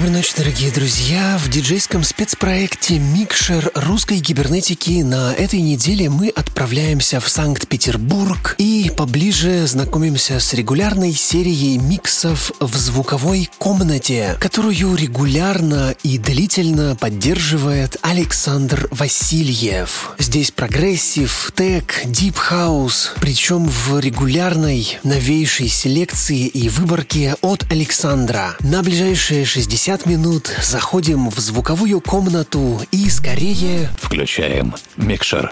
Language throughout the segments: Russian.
Доброй ночи, дорогие друзья! В диджейском спецпроекте «Mix’N’Share русской кибернетики» на этой неделе мы отправляемся в Санкт-Петербург и поближе знакомимся с регулярной серией миксов в звуковой комнате, которую регулярно и длительно поддерживает Александр Васильев. Здесь progressive, tech, deep house, причем в регулярной новейшей селекции и выборке от Александра. На ближайшие 60 50 минут заходим в звуковую комнату и скорее... Включаем микшер.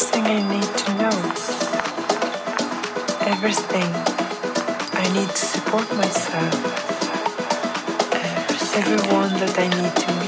Everything I need to know, everything I need to support myself, everyone that I need to meet.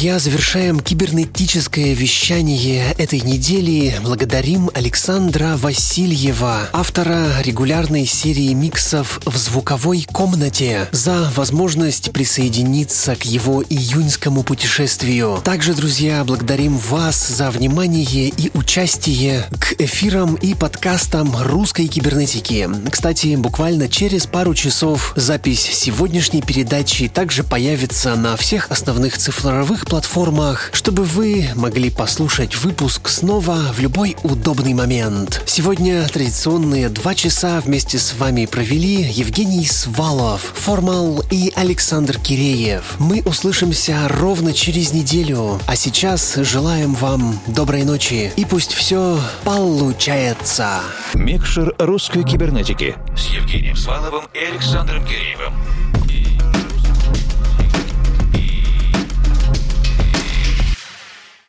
Друзья, завершаем кибернетическое вещание этой недели. Благодарим Александра Васильева, автора регулярной серии миксов в звуковой комнате, за возможность присоединиться к его июньскому путешествию. Также, друзья, благодарим вас за внимание и участие к эфирам и подкастам русской кибернетики. Кстати, буквально через пару часов запись сегодняшней передачи также появится на всех основных цифровых платформах, чтобы вы могли послушать выпуск снова в любой удобный момент. Сегодня традиционные два часа вместе с вами провели Евгений Свалов, Формал и Александр Киреев. Мы услышимся ровно через неделю, а сейчас желаем вам доброй ночи и пусть все получается. Микшер русской кибернетики с Евгением Сваловым и Александром Киреевым.